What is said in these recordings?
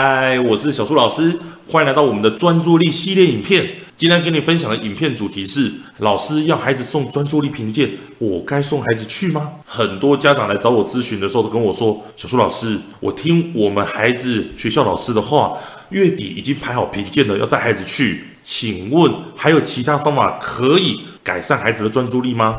嗨，我是小树老师，欢迎来到我们的专注力系列影片。今天跟你分享的影片主题是：老师要孩子送专注力评鉴，我该送孩子去吗？很多家长来找我咨询的时候都跟我说：“小树老师，我听我们孩子学校老师的话，月底已经排好评鉴了，要带孩子去。请问还有其他方法可以改善孩子的专注力吗？”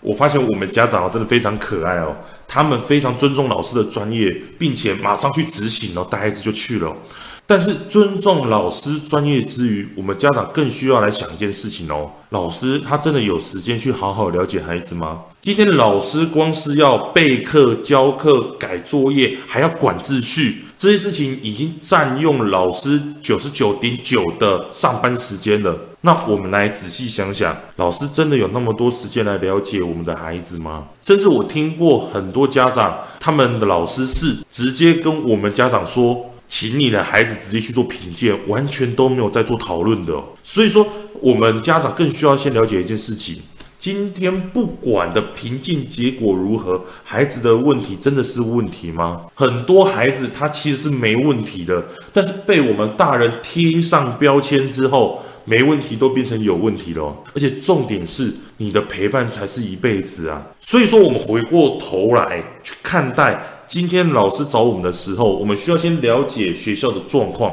我发现我们家长真的非常可爱哦，他们非常尊重老师的专业，并且马上去执行哦，带孩子就去了。但是尊重老师专业之余，我们家长更需要来想一件事情哦，老师他真的有时间去好好了解孩子吗？今天老师光是要备课、教课、改作业，还要管秩序，这些事情已经占用老师九十九点九的上班时间了。那我们来仔细想想，老师真的有那么多时间来了解我们的孩子吗？甚至我听过很多家长，他们的老师是直接跟我们家长说，请你的孩子直接去做评鉴，完全都没有在做讨论的。所以说，我们家长更需要先了解一件事情。今天不管的评鉴结果如何，孩子的问题真的是问题吗？很多孩子他其实是没问题的，但是被我们大人贴上标签之后，没问题都变成有问题了。而且重点是，你的陪伴才是一辈子啊！所以说，我们回过头来去看待今天老师找我们的时候，我们需要先了解学校的状况。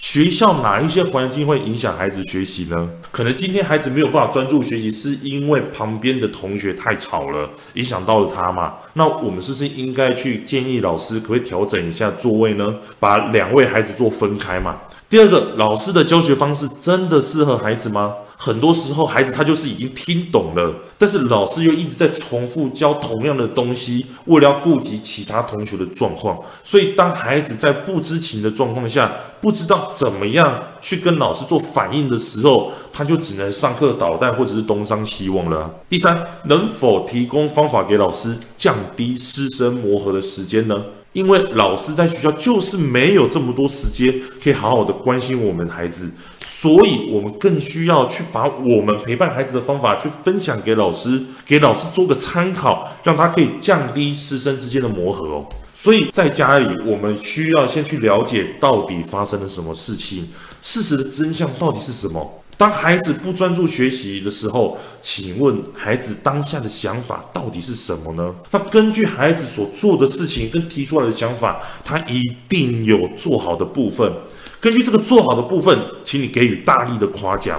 学校哪一些环境会影响孩子学习呢？可能今天孩子没有办法专注学习，是因为旁边的同学太吵了，影响到了他嘛？那我们是不是应该去建议老师，可不可以调整一下座位呢？把两位孩子做分开嘛？第二个，老师的教学方式真的适合孩子吗？很多时候，孩子他就是已经听懂了，但是老师又一直在重复教同样的东西，为了要顾及其他同学的状况，所以当孩子在不知情的状况下，不知道怎么样去跟老师做反应的时候，他就只能上课捣蛋或者是东张西望了。第三，能否提供方法给老师降低师生磨合的时间呢？因为老师在学校就是没有这么多时间可以好好的关心我们孩子，所以我们更需要去把我们陪伴孩子的方法去分享给老师，给老师做个参考，让他可以降低师生之间的磨合哦。所以在家里，我们需要先去了解到底发生了什么事情，事实的真相到底是什么。当孩子不专注学习的时候，请问孩子当下的想法到底是什么呢？那根据孩子所做的事情跟提出来的想法，他一定有做好的部分。根据这个做好的部分，请你给予大力的夸奖。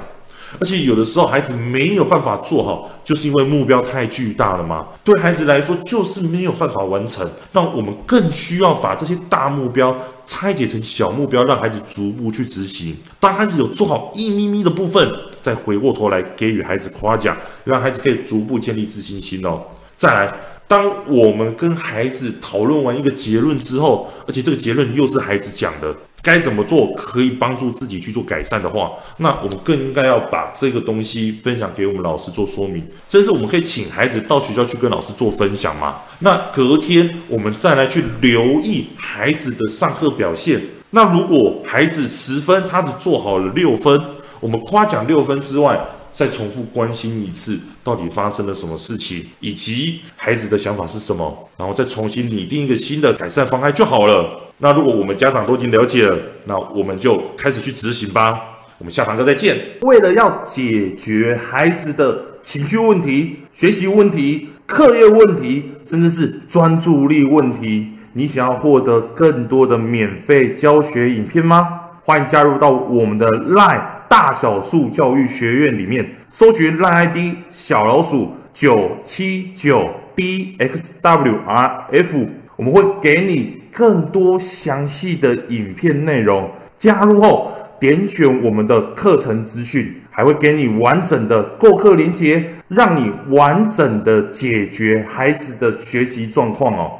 而且有的时候孩子没有办法做好，就是因为目标太巨大了嘛。对孩子来说，就是没有办法完成。那我们更需要把这些大目标拆解成小目标，让孩子逐步去执行。当孩子有做好一咪咪的部分，再回过头来给予孩子夸奖，让孩子可以逐步建立自信心哦。再来，当我们跟孩子讨论完一个结论之后，而且这个结论又是孩子讲的。该怎么做可以帮助自己去做改善的话，那我们更应该要把这个东西分享给我们老师做说明，这是我们可以请孩子到学校去跟老师做分享嘛。那隔天我们再来去留意孩子的上课表现。那如果孩子十分，他只做好了六分，我们夸奖六分之外，再重复关心一次，到底发生了什么事情，以及孩子的想法是什么，然后再重新拟定一个新的改善方案就好了。那如果我们家长都已经了解了，那我们就开始去执行吧。我们下堂课再见。为了要解决孩子的情绪问题、学习问题、课业问题，甚至是专注力问题，你想要获得更多的免费教学影片吗？欢迎加入到我们的 LINE 大小数教育学院里面，搜寻 LINE ID 小老鼠九七九 b x w r f，我们会给你。更多详细的影片内容，加入后点选我们的课程资讯，还会给你完整的购课链接，让你完整的解决孩子的学习状况哦。